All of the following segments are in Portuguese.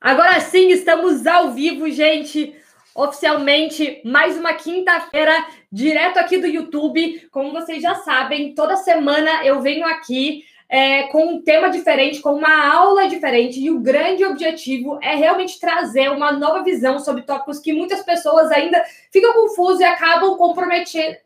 Agora sim, estamos ao vivo, gente. Oficialmente, mais uma quinta-feira, direto aqui do YouTube. Como vocês já sabem, toda semana eu venho aqui é, com um tema diferente, com uma aula diferente, e o grande objetivo é realmente trazer uma nova visão sobre tópicos que muitas pessoas ainda ficam confusas e acabam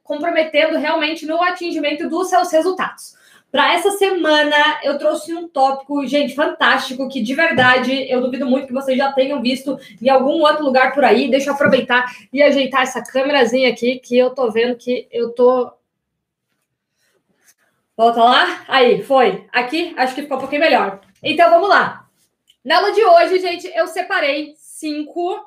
comprometendo realmente no atingimento dos seus resultados. Para essa semana, eu trouxe um tópico, gente, fantástico, que de verdade eu duvido muito que vocês já tenham visto em algum outro lugar por aí. Deixa eu aproveitar e ajeitar essa câmerazinha aqui, que eu tô vendo que eu tô. Volta lá. Aí, foi. Aqui, acho que ficou um pouquinho melhor. Então, vamos lá. Na aula de hoje, gente, eu separei cinco.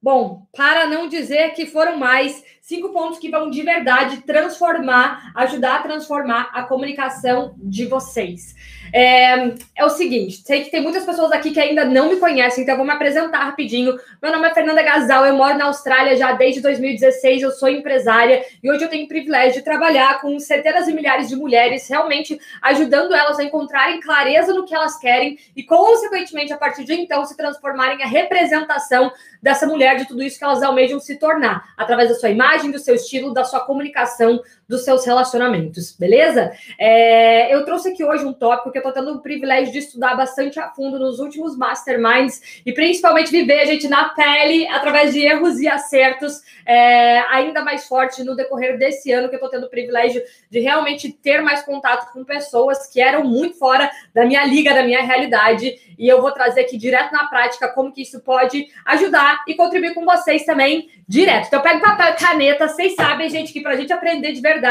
Bom, para não dizer que foram mais, cinco pontos que vão de verdade transformar, ajudar a transformar a comunicação de vocês. É, é, o seguinte, sei que tem muitas pessoas aqui que ainda não me conhecem, então eu vou me apresentar rapidinho. Meu nome é Fernanda Gasal, eu moro na Austrália já desde 2016, eu sou empresária e hoje eu tenho o privilégio de trabalhar com centenas e milhares de mulheres, realmente ajudando elas a encontrarem clareza no que elas querem e, consequentemente, a partir de então, se transformarem em a representação dessa mulher, de tudo isso que elas almejam se tornar, através da sua imagem, do seu estilo, da sua comunicação, dos seus relacionamentos, beleza? É, eu trouxe aqui hoje um tópico que eu tô tendo o privilégio de estudar bastante a fundo nos últimos masterminds e principalmente viver a gente na pele através de erros e acertos é, ainda mais forte no decorrer desse ano que eu tô tendo o privilégio de realmente ter mais contato com pessoas que eram muito fora da minha liga, da minha realidade e eu vou trazer aqui direto na prática como que isso pode ajudar e contribuir com vocês também direto. Então, pega papel e caneta. Vocês sabem, gente, que para a gente aprender de verdade,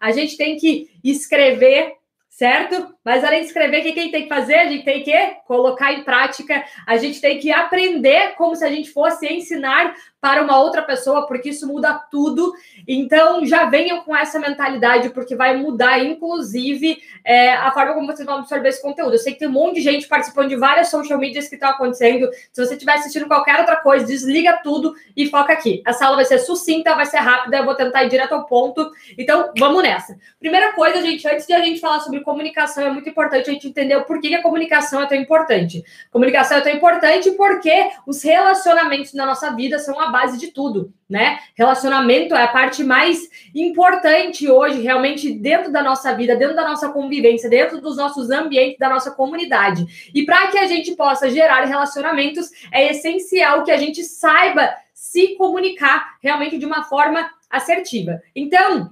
a gente tem que escrever certo? Mas além de escrever, o que a gente tem que fazer? A gente tem que colocar em prática, a gente tem que aprender como se a gente fosse ensinar para uma outra pessoa, porque isso muda tudo. Então, já venham com essa mentalidade, porque vai mudar, inclusive, é, a forma como vocês vão absorver esse conteúdo. Eu sei que tem um monte de gente participando de várias social medias que estão acontecendo. Se você estiver assistindo qualquer outra coisa, desliga tudo e foca aqui. Essa aula vai ser sucinta, vai ser rápida, eu vou tentar ir direto ao ponto. Então, vamos nessa. Primeira coisa, gente, antes de a gente falar sobre comunicação, é muito importante a gente entender porquê que a comunicação é tão importante. Comunicação é tão importante porque os relacionamentos na nossa vida são a base de tudo, né? Relacionamento é a parte mais importante hoje, realmente, dentro da nossa vida, dentro da nossa convivência, dentro dos nossos ambientes, da nossa comunidade. E para que a gente possa gerar relacionamentos, é essencial que a gente saiba se comunicar realmente de uma forma assertiva. Então,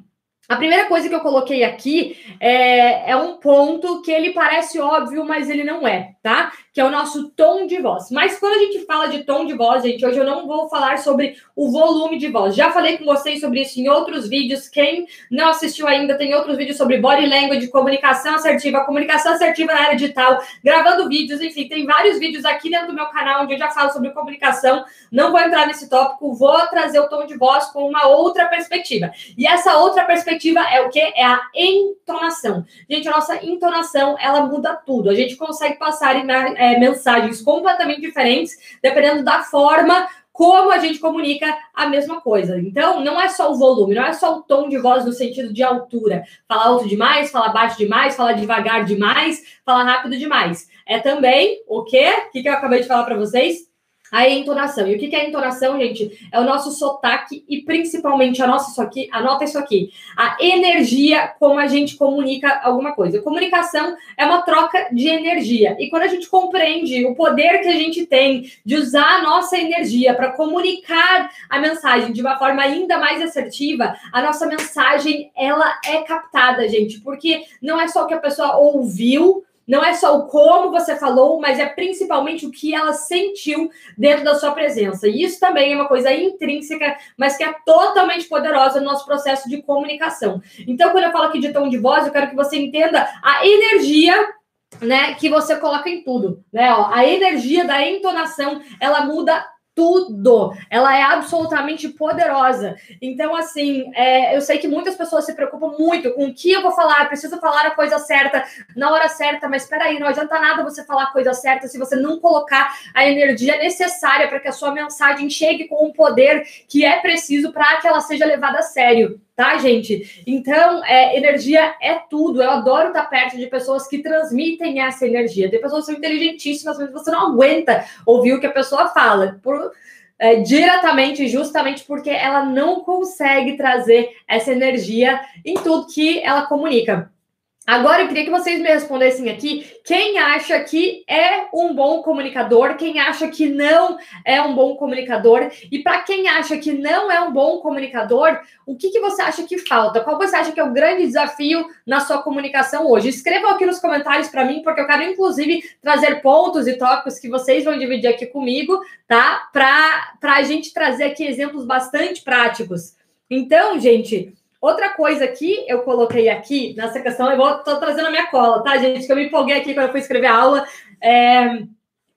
a primeira coisa que eu coloquei aqui é, é, um ponto que ele parece óbvio, mas ele não é, tá? Que é o nosso tom de voz. Mas quando a gente fala de tom de voz, gente, hoje eu não vou falar sobre o volume de voz. Já falei com vocês sobre isso em outros vídeos. Quem não assistiu ainda, tem outros vídeos sobre body language, comunicação assertiva, comunicação assertiva na área digital, gravando vídeos, enfim, tem vários vídeos aqui dentro do meu canal onde eu já falo sobre comunicação. Não vou entrar nesse tópico, vou trazer o tom de voz com uma outra perspectiva. E essa outra perspectiva é o que? É a entonação. Gente, a nossa entonação, ela muda tudo. A gente consegue passar é, mensagens completamente diferentes, dependendo da forma como a gente comunica a mesma coisa. Então, não é só o volume, não é só o tom de voz no sentido de altura. Falar alto demais, falar baixo demais, falar devagar demais, falar rápido demais. É também o quê? O que eu acabei de falar para vocês? A entonação. E o que é entonação, gente? É o nosso sotaque e principalmente a nossa isso aqui, anota isso aqui, a energia como a gente comunica alguma coisa. Comunicação é uma troca de energia. E quando a gente compreende o poder que a gente tem de usar a nossa energia para comunicar a mensagem de uma forma ainda mais assertiva, a nossa mensagem ela é captada, gente, porque não é só o que a pessoa ouviu, não é só o como você falou, mas é principalmente o que ela sentiu dentro da sua presença. E isso também é uma coisa intrínseca, mas que é totalmente poderosa no nosso processo de comunicação. Então, quando eu falo aqui de tom de voz, eu quero que você entenda a energia né, que você coloca em tudo, né? Ó, a energia da entonação, ela muda tudo. Ela é absolutamente poderosa. Então, assim, é, eu sei que muitas pessoas se preocupam muito com o que eu vou falar, preciso falar a coisa certa na hora certa, mas espera aí, não adianta nada você falar a coisa certa se você não colocar a energia necessária para que a sua mensagem chegue com o poder que é preciso para que ela seja levada a sério. Tá, gente? Então, é, energia é tudo. Eu adoro estar perto de pessoas que transmitem essa energia. Tem pessoas que são inteligentíssimas, mas você não aguenta ouvir o que a pessoa fala. Por, é, diretamente, justamente porque ela não consegue trazer essa energia em tudo que ela comunica. Agora eu queria que vocês me respondessem aqui quem acha que é um bom comunicador, quem acha que não é um bom comunicador, e para quem acha que não é um bom comunicador, o que, que você acha que falta? Qual você acha que é o grande desafio na sua comunicação hoje? Escrevam aqui nos comentários para mim, porque eu quero, inclusive, trazer pontos e tópicos que vocês vão dividir aqui comigo, tá? Para a gente trazer aqui exemplos bastante práticos. Então, gente. Outra coisa que eu coloquei aqui nessa questão, eu vou tô trazendo a minha cola, tá, gente? Que eu me empolguei aqui quando eu fui escrever a aula. É,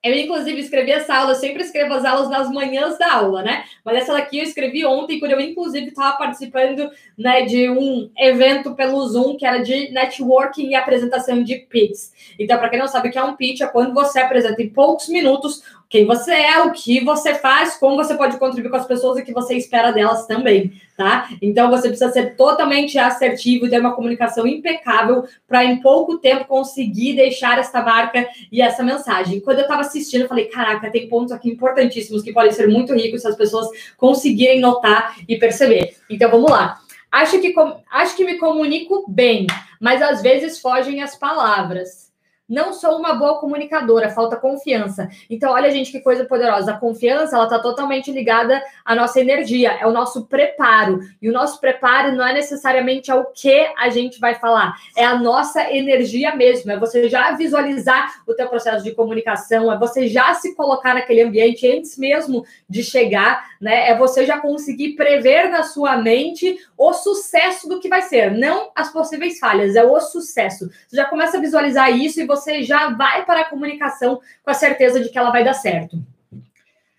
eu, inclusive, escrevi essa aula, eu sempre escrevo as aulas nas manhãs da aula, né? Mas essa daqui eu escrevi ontem, quando eu, inclusive, estava participando né, de um evento pelo Zoom, que era de networking e apresentação de pitch. Então, para quem não sabe o que é um pitch, é quando você apresenta em poucos minutos quem você é, o que você faz, como você pode contribuir com as pessoas e o que você espera delas também, tá? Então você precisa ser totalmente assertivo e ter uma comunicação impecável para em pouco tempo conseguir deixar essa marca e essa mensagem. Quando eu estava assistindo, eu falei: caraca, tem pontos aqui importantíssimos que podem ser muito ricos se as pessoas conseguirem notar e perceber. Então vamos lá. Acho que, acho que me comunico bem, mas às vezes fogem as palavras não sou uma boa comunicadora, falta confiança. Então, olha, gente, que coisa poderosa. A confiança, ela está totalmente ligada à nossa energia, é o nosso preparo. E o nosso preparo não é necessariamente ao que a gente vai falar, é a nossa energia mesmo. É você já visualizar o teu processo de comunicação, é você já se colocar naquele ambiente antes mesmo de chegar, né? É você já conseguir prever na sua mente o sucesso do que vai ser, não as possíveis falhas, é o sucesso. Você já começa a visualizar isso e você você já vai para a comunicação com a certeza de que ela vai dar certo.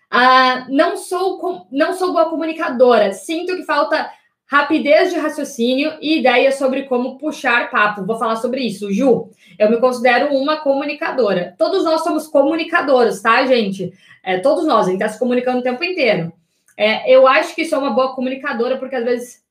Ah, não sou não sou boa comunicadora. Sinto que falta rapidez de raciocínio e ideias sobre como puxar papo. Vou falar sobre isso, Ju. Eu me considero uma comunicadora. Todos nós somos comunicadores, tá, gente? É, todos nós, a gente está se comunicando o tempo inteiro. É, eu acho que sou uma boa comunicadora porque às vezes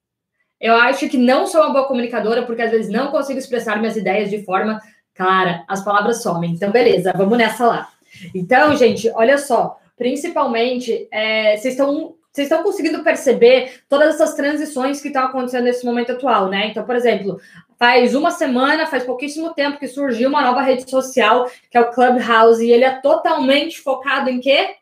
eu acho que não sou uma boa comunicadora porque às vezes não consigo expressar minhas ideias de forma Clara, as palavras somem. Então, beleza, vamos nessa lá. Então, gente, olha só. Principalmente, é, vocês estão vocês estão conseguindo perceber todas essas transições que estão acontecendo nesse momento atual, né? Então, por exemplo, faz uma semana, faz pouquíssimo tempo que surgiu uma nova rede social, que é o Clubhouse, e ele é totalmente focado em quê?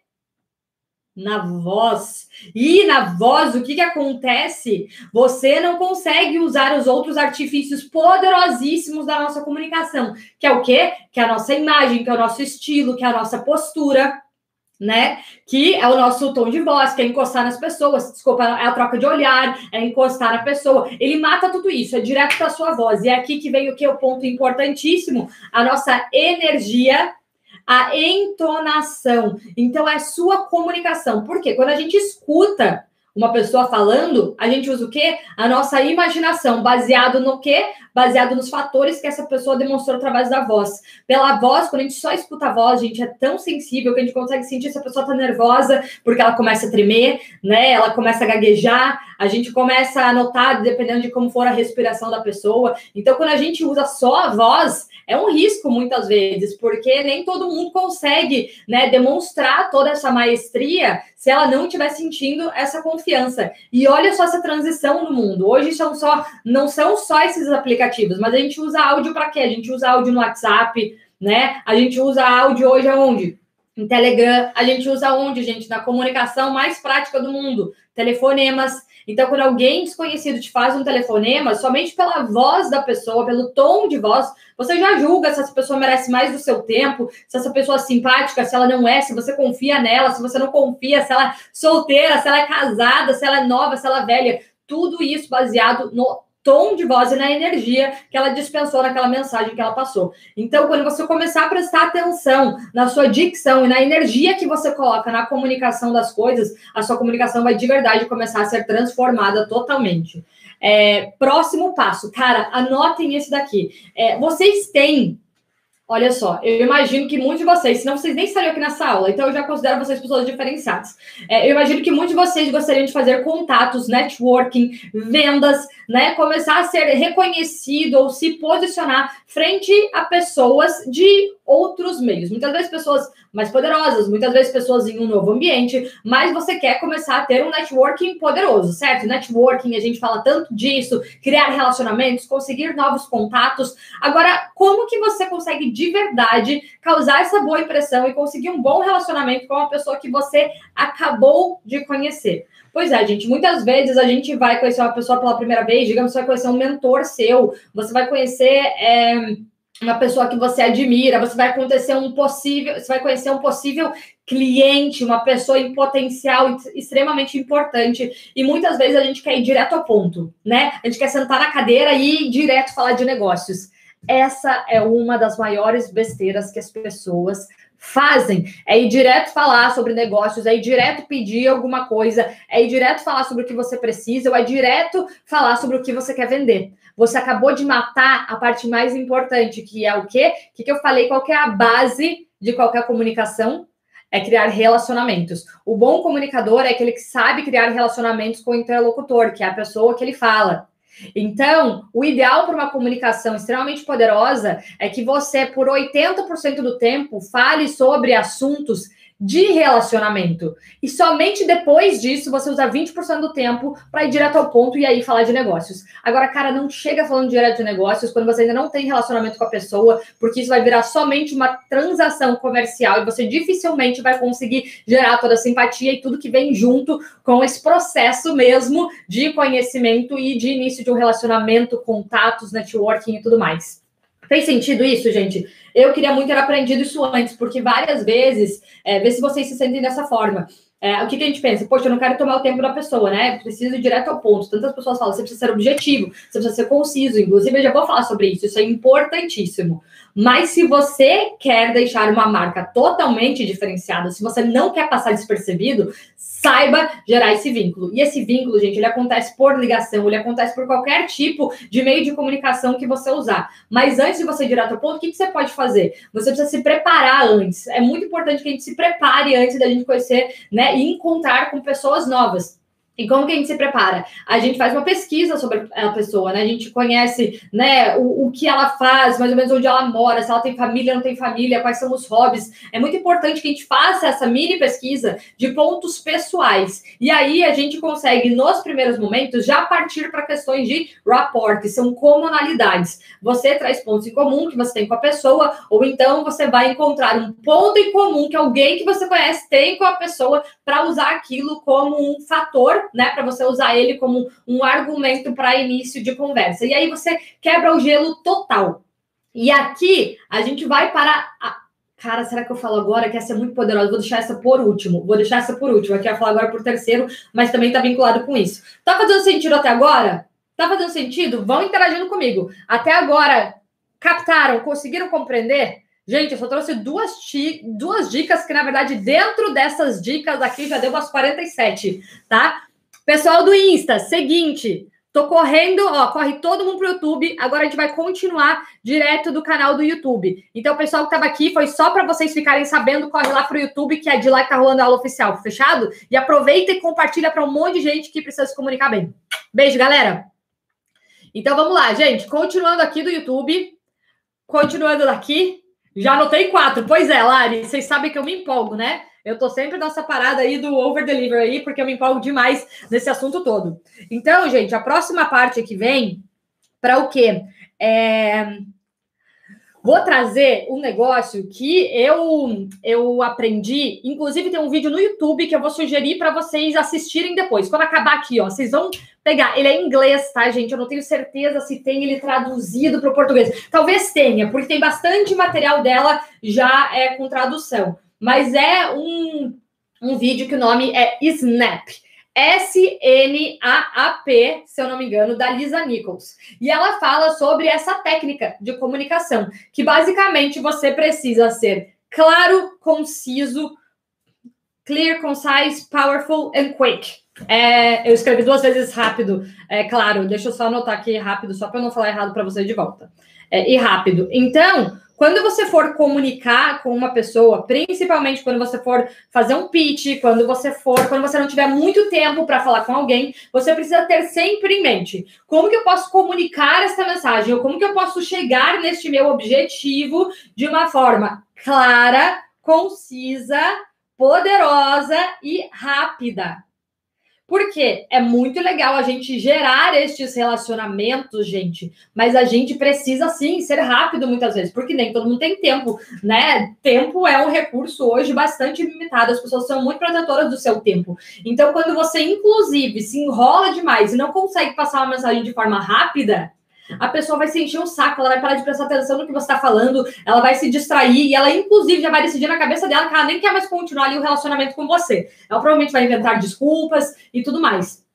Na voz. E na voz, o que, que acontece? Você não consegue usar os outros artifícios poderosíssimos da nossa comunicação, que é o quê? Que é a nossa imagem, que é o nosso estilo, que é a nossa postura, né? Que é o nosso tom de voz, que é encostar nas pessoas, desculpa, é a troca de olhar, é encostar na pessoa. Ele mata tudo isso, é direto para sua voz. E é aqui que vem o que é o ponto importantíssimo, a nossa energia a entonação. Então, é sua comunicação. Porque quando a gente escuta uma pessoa falando, a gente usa o quê? A nossa imaginação, baseado no quê? Baseado nos fatores que essa pessoa demonstrou através da voz. Pela voz, quando a gente só escuta a voz, a gente é tão sensível que a gente consegue sentir se a pessoa tá nervosa, porque ela começa a tremer, né? Ela começa a gaguejar, a gente começa a notar, dependendo de como for a respiração da pessoa. Então, quando a gente usa só a voz, é um risco muitas vezes, porque nem todo mundo consegue, né, demonstrar toda essa maestria se ela não estiver sentindo essa confiança. E olha só essa transição no mundo. Hoje são só não são só esses aplicativos, mas a gente usa áudio para quê? A gente usa áudio no WhatsApp, né? A gente usa áudio hoje aonde? Em Telegram, a gente usa onde, gente? Na comunicação mais prática do mundo. Telefonemas, então, quando alguém desconhecido te faz um telefonema, somente pela voz da pessoa, pelo tom de voz, você já julga se essa pessoa merece mais do seu tempo, se essa pessoa é simpática, se ela não é, se você confia nela, se você não confia, se ela é solteira, se ela é casada, se ela é nova, se ela é velha. Tudo isso baseado no tom de voz e na energia que ela dispensou naquela mensagem que ela passou. Então, quando você começar a prestar atenção na sua dicção e na energia que você coloca na comunicação das coisas, a sua comunicação vai de verdade começar a ser transformada totalmente. É, próximo passo, cara, anotem esse daqui. É, vocês têm Olha só, eu imagino que muitos de vocês, senão vocês nem estariam aqui nessa aula, então eu já considero vocês pessoas diferenciadas. É, eu imagino que muitos de vocês gostariam de fazer contatos, networking, vendas, né? Começar a ser reconhecido ou se posicionar frente a pessoas de outros meios. Muitas vezes pessoas mais poderosas, muitas vezes pessoas em um novo ambiente, mas você quer começar a ter um networking poderoso, certo? Networking, a gente fala tanto disso, criar relacionamentos, conseguir novos contatos. Agora, como que você consegue de verdade causar essa boa impressão e conseguir um bom relacionamento com uma pessoa que você acabou de conhecer? Pois é, gente, muitas vezes a gente vai conhecer uma pessoa pela primeira vez, digamos, você vai conhecer um mentor seu, você vai conhecer. É uma pessoa que você admira, você vai acontecer um possível, você vai conhecer um possível cliente, uma pessoa em potencial extremamente importante. E muitas vezes a gente quer ir direto ao ponto, né? A gente quer sentar na cadeira e ir direto falar de negócios. Essa é uma das maiores besteiras que as pessoas fazem. É ir direto falar sobre negócios, é ir direto pedir alguma coisa, é ir direto falar sobre o que você precisa, ou é direto falar sobre o que você quer vender. Você acabou de matar a parte mais importante, que é o quê? O que, que eu falei? Qual é a base de qualquer comunicação? É criar relacionamentos. O bom comunicador é aquele que sabe criar relacionamentos com o interlocutor, que é a pessoa que ele fala. Então, o ideal para uma comunicação extremamente poderosa é que você, por 80% do tempo, fale sobre assuntos de relacionamento. E somente depois disso você usa 20% do tempo para ir direto ao ponto e aí falar de negócios. Agora, cara, não chega falando direto de negócios quando você ainda não tem relacionamento com a pessoa, porque isso vai virar somente uma transação comercial e você dificilmente vai conseguir gerar toda a simpatia e tudo que vem junto com esse processo mesmo de conhecimento e de início de um relacionamento, contatos, networking e tudo mais. Fez sentido isso, gente? Eu queria muito ter aprendido isso antes, porque várias vezes, é, ver se vocês se sentem dessa forma. É, o que, que, a gente pensa? Poxa, eu não quero tomar o tempo da pessoa, né? Preciso ir direto ao ponto. Tantas pessoas falam, você precisa ser objetivo, você precisa ser conciso. Inclusive, eu já vou falar sobre isso, isso é importantíssimo. Mas se você quer deixar uma marca totalmente diferenciada, se você não quer passar despercebido, saiba gerar esse vínculo. E esse vínculo, gente, ele acontece por ligação, ele acontece por qualquer tipo de meio de comunicação que você usar. Mas antes de você ir direto ao ponto, o que, que você pode fazer? Você precisa se preparar antes. É muito importante que a gente se prepare antes da gente conhecer, né, e encontrar com pessoas novas. E como que a gente se prepara? A gente faz uma pesquisa sobre a pessoa, né? A gente conhece, né, o, o que ela faz, mais ou menos onde ela mora, se ela tem família, não tem família, quais são os hobbies. É muito importante que a gente faça essa mini pesquisa de pontos pessoais. E aí a gente consegue, nos primeiros momentos, já partir para questões de rapport, que são comunalidades. Você traz pontos em comum que você tem com a pessoa, ou então você vai encontrar um ponto em comum que alguém que você conhece tem com a pessoa para usar aquilo como um fator né, para você usar ele como um argumento para início de conversa. E aí você quebra o gelo total. E aqui a gente vai para a... Cara, será que eu falo agora que essa é muito poderosa? Vou deixar essa por último. Vou deixar essa por último. Aqui eu falar agora por terceiro, mas também está vinculado com isso. Tá fazendo sentido até agora? Tá fazendo sentido? Vão interagindo comigo. Até agora, captaram? Conseguiram compreender? Gente, eu só trouxe duas, duas dicas que, na verdade, dentro dessas dicas aqui já deu umas 47, tá? Pessoal do Insta, seguinte, tô correndo, ó, corre todo mundo pro YouTube. Agora a gente vai continuar direto do canal do YouTube. Então, o pessoal que tava aqui foi só para vocês ficarem sabendo, corre lá pro YouTube, que é de lá que tá rolando a aula oficial, fechado? E aproveita e compartilha para um monte de gente que precisa se comunicar bem. Beijo, galera. Então vamos lá, gente. Continuando aqui do YouTube, continuando daqui, já anotei quatro. Pois é, Lari, vocês sabem que eu me empolgo, né? Eu tô sempre nessa parada aí do over deliver aí, porque eu me empolgo demais nesse assunto todo. Então, gente, a próxima parte que vem para o quê? É... Vou trazer um negócio que eu eu aprendi, inclusive tem um vídeo no YouTube que eu vou sugerir para vocês assistirem depois. Quando acabar aqui, ó, vocês vão pegar. Ele é em inglês, tá, gente? Eu não tenho certeza se tem ele traduzido para o português. Talvez tenha, porque tem bastante material dela já é com tradução mas é um, um vídeo que o nome é Snap. S-N-A-A-P, se eu não me engano, da Lisa Nichols. E ela fala sobre essa técnica de comunicação, que basicamente você precisa ser claro, conciso, clear, concise, powerful and quick. É, eu escrevi duas vezes rápido, é claro, deixa eu só anotar aqui rápido, só para eu não falar errado para você de volta. É, e rápido. Então, quando você for comunicar com uma pessoa, principalmente quando você for fazer um pitch, quando você for, quando você não tiver muito tempo para falar com alguém, você precisa ter sempre em mente como que eu posso comunicar essa mensagem, ou como que eu posso chegar neste meu objetivo de uma forma clara, concisa, poderosa e rápida. Porque é muito legal a gente gerar estes relacionamentos, gente, mas a gente precisa sim ser rápido muitas vezes, porque nem todo mundo tem tempo, né? Tempo é um recurso hoje bastante limitado, as pessoas são muito protetoras do seu tempo. Então, quando você, inclusive, se enrola demais e não consegue passar uma mensagem de forma rápida, a pessoa vai se encher o saco, ela vai parar de prestar atenção no que você está falando, ela vai se distrair e ela, inclusive, já vai decidir na cabeça dela que ela nem quer mais continuar ali o relacionamento com você. Ela provavelmente vai inventar desculpas e tudo mais.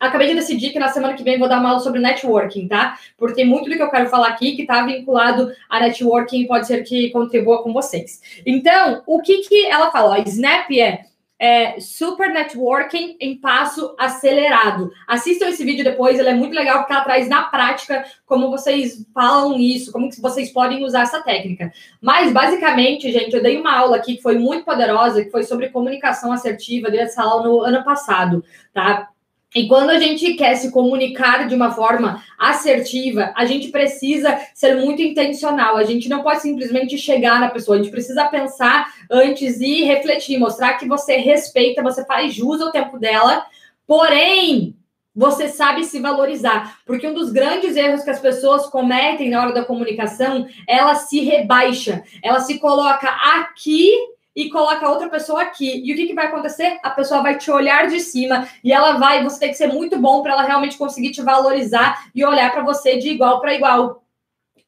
Acabei de decidir que na semana que vem vou dar uma aula sobre networking, tá? Porque muito do que eu quero falar aqui que está vinculado a networking pode ser que contribua com vocês. Então, o que que ela fala? Snap é é, Super Networking em passo acelerado. Assistam esse vídeo depois, ele é muito legal porque ela traz na prática como vocês falam isso, como que vocês podem usar essa técnica. Mas, basicamente, gente, eu dei uma aula aqui que foi muito poderosa, que foi sobre comunicação assertiva, dei essa aula no ano passado, tá? E quando a gente quer se comunicar de uma forma assertiva, a gente precisa ser muito intencional. A gente não pode simplesmente chegar na pessoa, a gente precisa pensar antes e refletir, mostrar que você respeita, você faz jus ao tempo dela, porém, você sabe se valorizar. Porque um dos grandes erros que as pessoas cometem na hora da comunicação, ela se rebaixa, ela se coloca aqui e coloca outra pessoa aqui. E o que, que vai acontecer? A pessoa vai te olhar de cima e ela vai, você tem que ser muito bom para ela realmente conseguir te valorizar e olhar para você de igual para igual,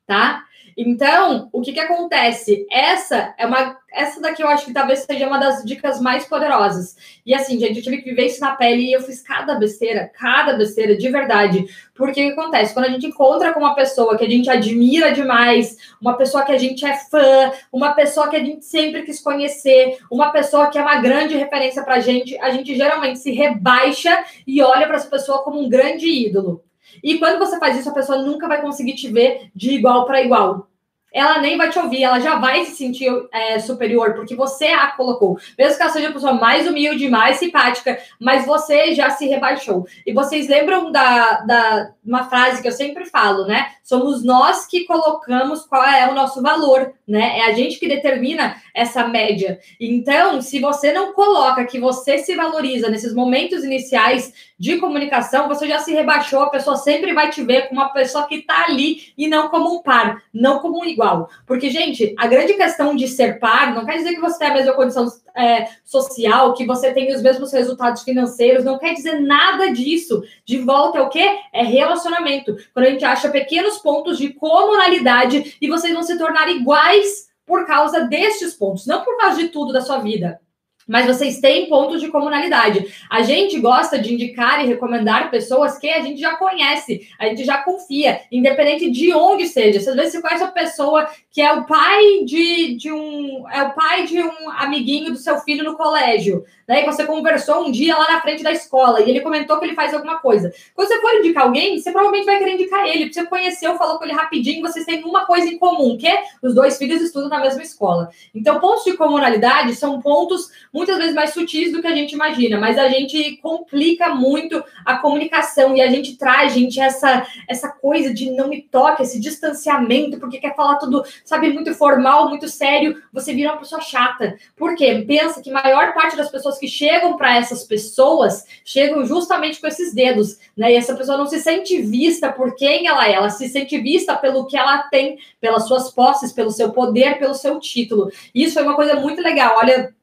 tá? Então, o que que acontece? Essa é uma essa daqui eu acho que talvez seja uma das dicas mais poderosas. E assim, gente, eu tive que viver isso na pele e eu fiz cada besteira, cada besteira de verdade. Porque o que acontece? Quando a gente encontra com uma pessoa que a gente admira demais, uma pessoa que a gente é fã, uma pessoa que a gente sempre quis conhecer, uma pessoa que é uma grande referência pra gente, a gente geralmente se rebaixa e olha para essa pessoa como um grande ídolo. E quando você faz isso, a pessoa nunca vai conseguir te ver de igual para igual ela nem vai te ouvir, ela já vai se sentir é, superior, porque você a colocou. Mesmo que ela seja a pessoa mais humilde, mais simpática, mas você já se rebaixou. E vocês lembram da, da uma frase que eu sempre falo, né? Somos nós que colocamos qual é o nosso valor, né? É a gente que determina essa média. Então, se você não coloca que você se valoriza nesses momentos iniciais de comunicação, você já se rebaixou, a pessoa sempre vai te ver como uma pessoa que está ali e não como um par, não como um igual. Porque, gente, a grande questão de ser par não quer dizer que você tem a mesma condição é, social, que você tem os mesmos resultados financeiros, não quer dizer nada disso. De volta é o quê? É relacionamento. Quando a gente acha pequenos pontos de comunalidade e vocês vão se tornar iguais por causa destes pontos, não por causa de tudo da sua vida mas vocês têm pontos de comunalidade. A gente gosta de indicar e recomendar pessoas que a gente já conhece, a gente já confia, independente de onde seja. Às vezes você conhece a pessoa que é o pai de, de um é o pai de um amiguinho do seu filho no colégio. Né? você conversou um dia lá na frente da escola e ele comentou que ele faz alguma coisa. Quando você for indicar alguém, você provavelmente vai querer indicar ele, porque você conheceu, falou com ele rapidinho, vocês têm uma coisa em comum, que é os dois filhos estudam na mesma escola. Então, pontos de comunalidade são pontos muitas vezes mais sutis do que a gente imagina, mas a gente complica muito a comunicação e a gente traz, gente, essa, essa coisa de não me toque, esse distanciamento, porque quer falar tudo, sabe, muito formal, muito sério, você vira uma pessoa chata. Por quê? Pensa que a maior parte das pessoas que chegam para essas pessoas chegam justamente com esses dedos, né? E essa pessoa não se sente vista por quem ela é, ela se sente vista pelo que ela tem, pelas suas posses, pelo seu poder, pelo seu título. Isso foi uma coisa muito legal. Olha,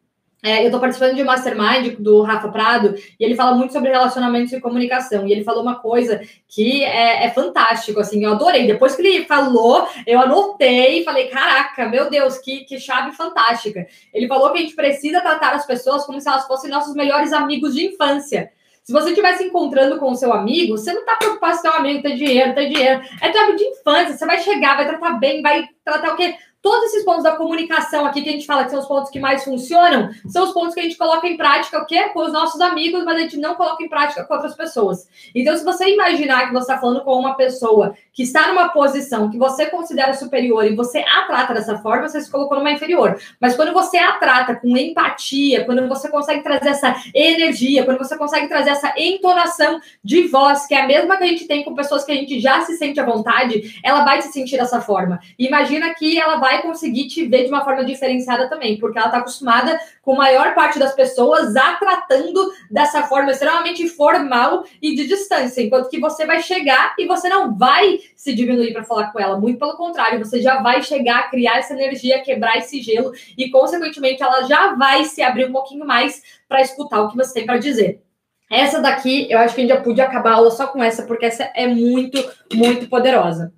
é, eu estou participando de um mastermind do Rafa Prado e ele fala muito sobre relacionamentos e comunicação. E ele falou uma coisa que é, é, fantástico, assim, eu adorei. Depois que ele falou, eu anotei e falei: caraca, meu Deus, que, que chave fantástica. Ele falou que a gente precisa tratar as pessoas como se elas fossem nossos melhores amigos de infância. Se você estiver se encontrando com o seu amigo, você não está preocupado se seu amigo tem dinheiro, tem dinheiro. É teu amigo de infância. Você vai chegar, vai tratar bem, vai tratar o quê? Todos esses pontos da comunicação aqui que a gente fala que são os pontos que mais funcionam, são os pontos que a gente coloca em prática o quê? com os nossos amigos, mas a gente não coloca em prática com outras pessoas. Então, se você imaginar que você está falando com uma pessoa que está numa posição que você considera superior e você a trata dessa forma, você se colocou numa inferior. Mas quando você a trata com empatia, quando você consegue trazer essa energia, quando você consegue trazer essa entonação de voz, que é a mesma que a gente tem com pessoas que a gente já se sente à vontade, ela vai se sentir dessa forma. Imagina que ela vai conseguir te ver de uma forma diferenciada também, porque ela está acostumada com a maior parte das pessoas a tratando dessa forma extremamente formal e de distância, enquanto que você vai chegar e você não vai se diminuir para falar com ela, muito pelo contrário, você já vai chegar, criar essa energia, quebrar esse gelo e, consequentemente, ela já vai se abrir um pouquinho mais para escutar o que você tem para dizer. Essa daqui, eu acho que a gente já podia acabar a aula só com essa, porque essa é muito, muito poderosa.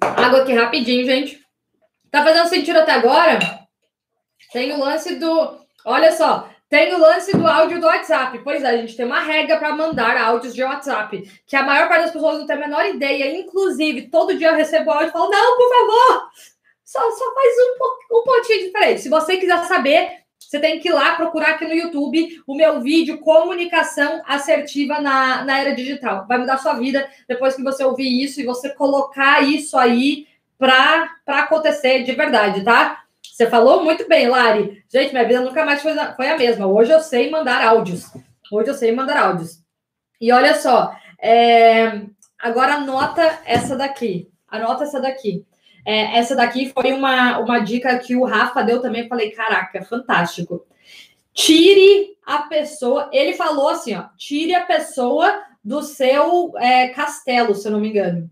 Água aqui rapidinho, gente. Tá fazendo sentido até agora? Tem o lance do. Olha só, tem o lance do áudio do WhatsApp. Pois é, a gente tem uma regra para mandar áudios de WhatsApp, que a maior parte das pessoas não tem a menor ideia. Inclusive, todo dia eu recebo áudio e falo: não, por favor, só, só faz um, um pontinho diferente. Se você quiser saber, você tem que ir lá procurar aqui no YouTube o meu vídeo Comunicação Assertiva na, na Era Digital. Vai mudar sua vida depois que você ouvir isso e você colocar isso aí para acontecer de verdade, tá? Você falou muito bem, Lari. Gente, minha vida nunca mais foi, foi a mesma. Hoje eu sei mandar áudios. Hoje eu sei mandar áudios. E olha só, é... agora anota essa daqui. Anota essa daqui. É, essa daqui foi uma, uma dica que o Rafa deu também. Falei, caraca, fantástico. Tire a pessoa. Ele falou assim: ó, tire a pessoa do seu é, castelo, se eu não me engano.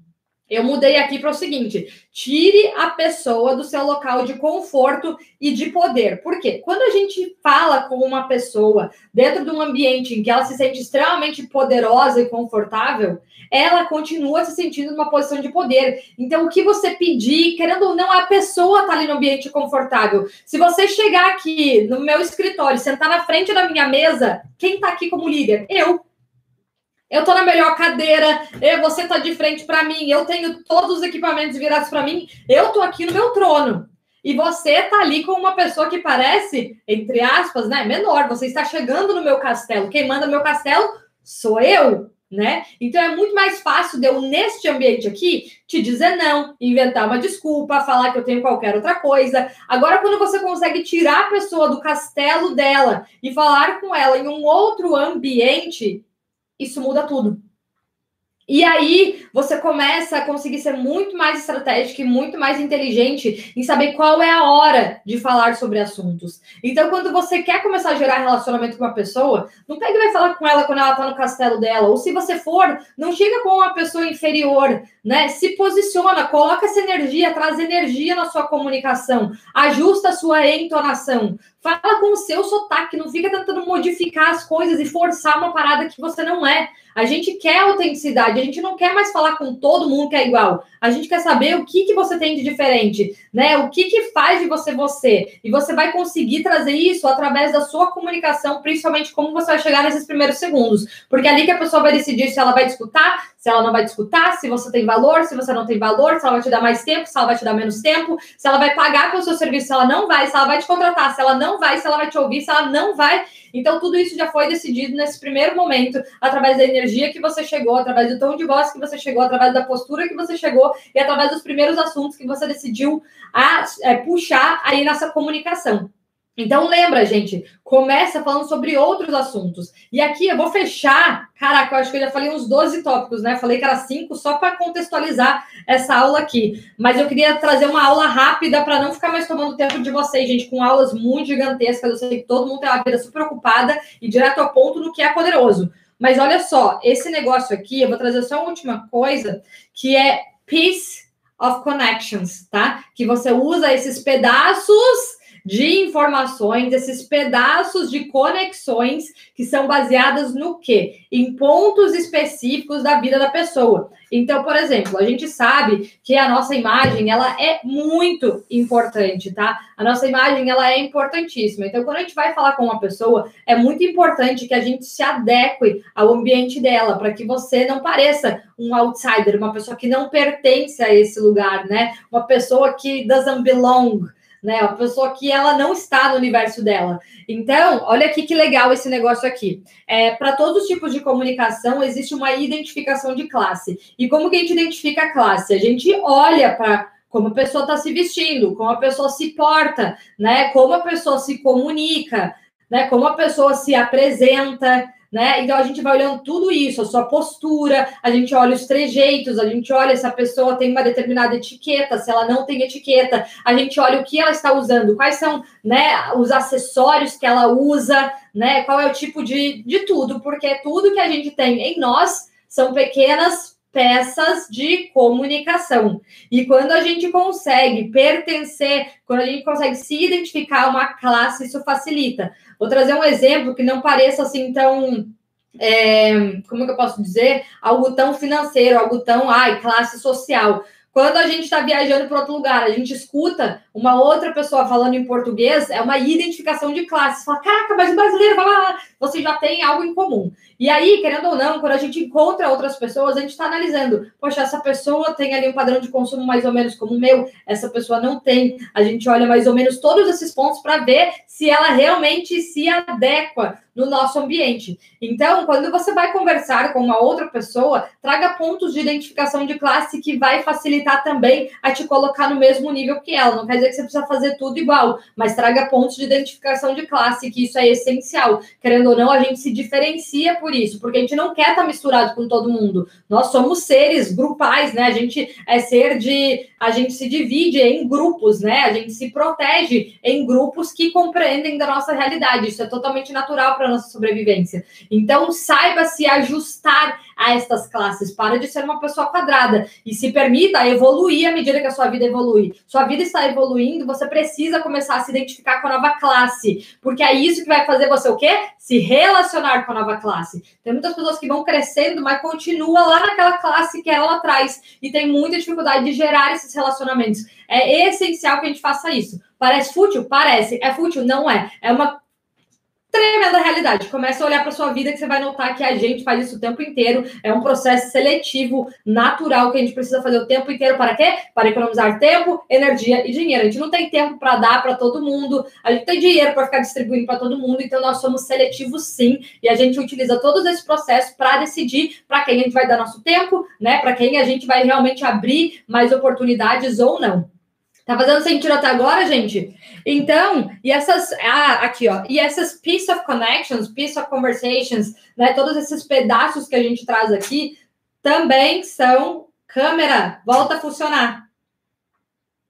Eu mudei aqui para o seguinte: tire a pessoa do seu local de conforto e de poder. Por quê? Quando a gente fala com uma pessoa dentro de um ambiente em que ela se sente extremamente poderosa e confortável, ela continua se sentindo numa posição de poder. Então, o que você pedir, querendo ou não, a pessoa está ali no ambiente confortável. Se você chegar aqui no meu escritório, sentar na frente da minha mesa, quem está aqui como líder? Eu eu tô na melhor cadeira, você tá de frente para mim, eu tenho todos os equipamentos virados para mim, eu tô aqui no meu trono. E você tá ali com uma pessoa que parece, entre aspas, né, menor. Você está chegando no meu castelo. Quem manda meu castelo sou eu, né? Então é muito mais fácil de eu, neste ambiente aqui, te dizer não, inventar uma desculpa, falar que eu tenho qualquer outra coisa. Agora, quando você consegue tirar a pessoa do castelo dela e falar com ela em um outro ambiente, isso muda tudo. E aí você começa a conseguir ser muito mais estratégico e muito mais inteligente em saber qual é a hora de falar sobre assuntos. Então, quando você quer começar a gerar relacionamento com uma pessoa, não pega e vai falar com ela quando ela tá no castelo dela. Ou se você for, não chega com uma pessoa inferior, né? Se posiciona, coloca essa energia, traz energia na sua comunicação, ajusta a sua entonação. Fala com o seu sotaque, não fica tentando modificar as coisas e forçar uma parada que você não é. A gente quer autenticidade, a gente não quer mais falar com todo mundo que é igual. A gente quer saber o que, que você tem de diferente, né? O que, que faz de você você. E você vai conseguir trazer isso através da sua comunicação, principalmente como você vai chegar nesses primeiros segundos. Porque é ali que a pessoa vai decidir se ela vai escutar, se ela não vai te escutar, se você tem valor, se você não tem valor, se ela vai te dar mais tempo, se ela vai te dar menos tempo, se ela vai pagar pelo seu serviço, se ela não vai, se ela vai te contratar, se ela não vai, se ela vai te ouvir, se ela não vai. Então, tudo isso já foi decidido nesse primeiro momento, através da energia que você chegou, através do tom de voz que você chegou, através da postura que você chegou e através dos primeiros assuntos que você decidiu a, é, puxar aí nessa comunicação. Então lembra, gente, começa falando sobre outros assuntos. E aqui eu vou fechar, caraca, eu acho que eu já falei uns 12 tópicos, né? Falei que era cinco só para contextualizar essa aula aqui. Mas eu queria trazer uma aula rápida para não ficar mais tomando tempo de vocês, gente, com aulas muito gigantescas. Eu sei que todo mundo tem uma vida super ocupada e direto ao ponto no que é poderoso. Mas olha só, esse negócio aqui, eu vou trazer só uma última coisa, que é Peace of Connections, tá? Que você usa esses pedaços de informações, esses pedaços de conexões que são baseadas no quê? Em pontos específicos da vida da pessoa. Então, por exemplo, a gente sabe que a nossa imagem, ela é muito importante, tá? A nossa imagem, ela é importantíssima. Então, quando a gente vai falar com uma pessoa, é muito importante que a gente se adeque ao ambiente dela, para que você não pareça um outsider, uma pessoa que não pertence a esse lugar, né? Uma pessoa que doesn't belong, né? A pessoa que ela não está no universo dela. Então, olha aqui que legal esse negócio aqui. É, para todos os tipos de comunicação, existe uma identificação de classe. E como que a gente identifica a classe? A gente olha para como a pessoa está se vestindo, como a pessoa se porta, né? Como a pessoa se comunica, né? Como a pessoa se apresenta, né? Então a gente vai olhando tudo isso, a sua postura, a gente olha os trejeitos, a gente olha se a pessoa tem uma determinada etiqueta, se ela não tem etiqueta, a gente olha o que ela está usando, quais são, né, os acessórios que ela usa, né? Qual é o tipo de, de tudo, porque tudo que a gente tem em nós são pequenas peças de comunicação. E quando a gente consegue pertencer, quando a gente consegue se identificar uma classe, isso facilita. Vou trazer um exemplo que não pareça assim tão. É, como que eu posso dizer? Algo tão financeiro, algo tão, ai, classe social. Quando a gente está viajando para outro lugar, a gente escuta uma outra pessoa falando em português, é uma identificação de classe. Você fala, caraca, mas o brasileiro, lá, você já tem algo em comum. E aí, querendo ou não, quando a gente encontra outras pessoas, a gente está analisando, poxa, essa pessoa tem ali um padrão de consumo mais ou menos como o meu, essa pessoa não tem. A gente olha mais ou menos todos esses pontos para ver se ela realmente se adequa no nosso ambiente. Então, quando você vai conversar com uma outra pessoa, traga pontos de identificação de classe que vai facilitar também a te colocar no mesmo nível que ela. Não quer dizer que você precisa fazer tudo igual, mas traga pontos de identificação de classe, que isso é essencial. Querendo ou não, a gente se diferencia por isso, porque a gente não quer estar misturado com todo mundo. Nós somos seres grupais, né? A gente é ser de. A gente se divide em grupos, né? A gente se protege em grupos que compreendem da nossa realidade. Isso é totalmente natural para nossa sobrevivência. Então, saiba se ajustar a estas classes. Para de ser uma pessoa quadrada e se permita evoluir à medida que a sua vida evolui. Sua vida está evoluindo, você precisa começar a se identificar com a nova classe, porque é isso que vai fazer você o quê? Se relacionar com a nova classe. Tem muitas pessoas que vão crescendo, mas continua lá naquela classe que ela traz e tem muita dificuldade de gerar esses relacionamentos. É essencial que a gente faça isso. Parece fútil? Parece. É fútil? Não é. É uma tremenda realidade. Começa a olhar para sua vida que você vai notar que a gente faz isso o tempo inteiro. É um processo seletivo, natural, que a gente precisa fazer o tempo inteiro. Para quê? Para economizar tempo, energia e dinheiro. A gente não tem tempo para dar para todo mundo, a gente tem dinheiro para ficar distribuindo para todo mundo, então nós somos seletivos sim. E a gente utiliza todos esses processos para decidir para quem a gente vai dar nosso tempo, né? Para quem a gente vai realmente abrir mais oportunidades ou não. Tá fazendo sentido até agora, gente? Então, e essas. Ah, aqui, ó. E essas piece of connections, piece of conversations, né? Todos esses pedaços que a gente traz aqui também são câmera. Volta a funcionar.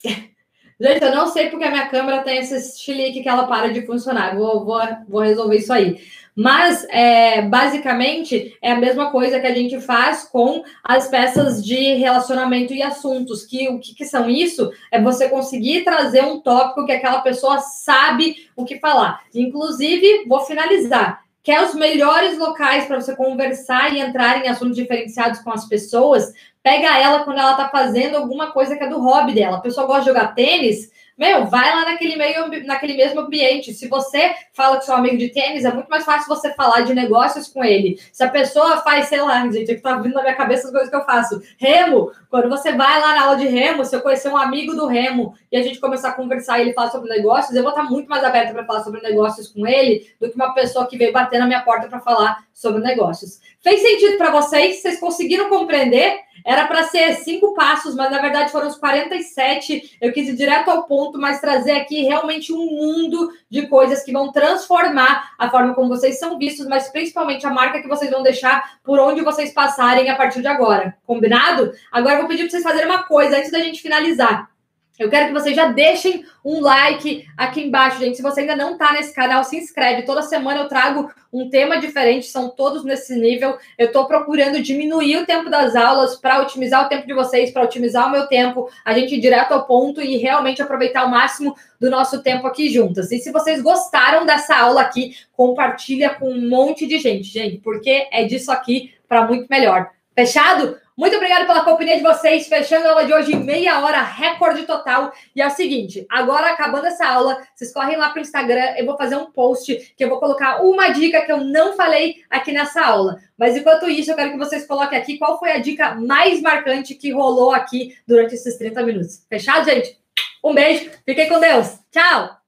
Gente, eu não sei porque a minha câmera tem esse chilique que ela para de funcionar. Vou, vou, vou resolver isso aí. Mas, é, basicamente, é a mesma coisa que a gente faz com as peças de relacionamento e assuntos. Que o que, que são isso? É você conseguir trazer um tópico que aquela pessoa sabe o que falar. Inclusive, vou finalizar quer os melhores locais para você conversar e entrar em assuntos diferenciados com as pessoas, pega ela quando ela está fazendo alguma coisa que é do hobby dela. A pessoa gosta de jogar tênis, meu, vai lá naquele, meio, naquele mesmo ambiente. Se você fala com seu amigo de tênis, é muito mais fácil você falar de negócios com ele. Se a pessoa faz, sei lá, gente, é que tá vindo na minha cabeça as coisas que eu faço. Remo, quando você vai lá na aula de remo, se eu conhecer um amigo do remo e a gente começar a conversar e ele falar sobre negócios, eu vou estar muito mais aberta para falar sobre negócios com ele do que uma pessoa que veio bater na minha porta para falar sobre negócios. Fez sentido para vocês? Vocês conseguiram compreender? Era para ser cinco passos, mas na verdade foram os 47. Eu quis ir direto ao ponto, mas trazer aqui realmente um mundo de coisas que vão transformar a forma como vocês são vistos, mas principalmente a marca que vocês vão deixar por onde vocês passarem a partir de agora. Combinado? Agora eu vou pedir para vocês fazerem uma coisa antes da gente finalizar. Eu quero que vocês já deixem um like aqui embaixo, gente. Se você ainda não está nesse canal, se inscreve. Toda semana eu trago um tema diferente, são todos nesse nível. Eu estou procurando diminuir o tempo das aulas para otimizar o tempo de vocês, para otimizar o meu tempo, a gente ir direto ao ponto e realmente aproveitar o máximo do nosso tempo aqui juntas. E se vocês gostaram dessa aula aqui, compartilha com um monte de gente, gente, porque é disso aqui para muito melhor. Fechado? Muito obrigada pela companhia de vocês. Fechando a aula de hoje, meia hora, recorde total. E é o seguinte: agora, acabando essa aula, vocês correm lá para o Instagram. Eu vou fazer um post que eu vou colocar uma dica que eu não falei aqui nessa aula. Mas enquanto isso, eu quero que vocês coloquem aqui qual foi a dica mais marcante que rolou aqui durante esses 30 minutos. Fechado, gente? Um beijo, fiquem com Deus. Tchau!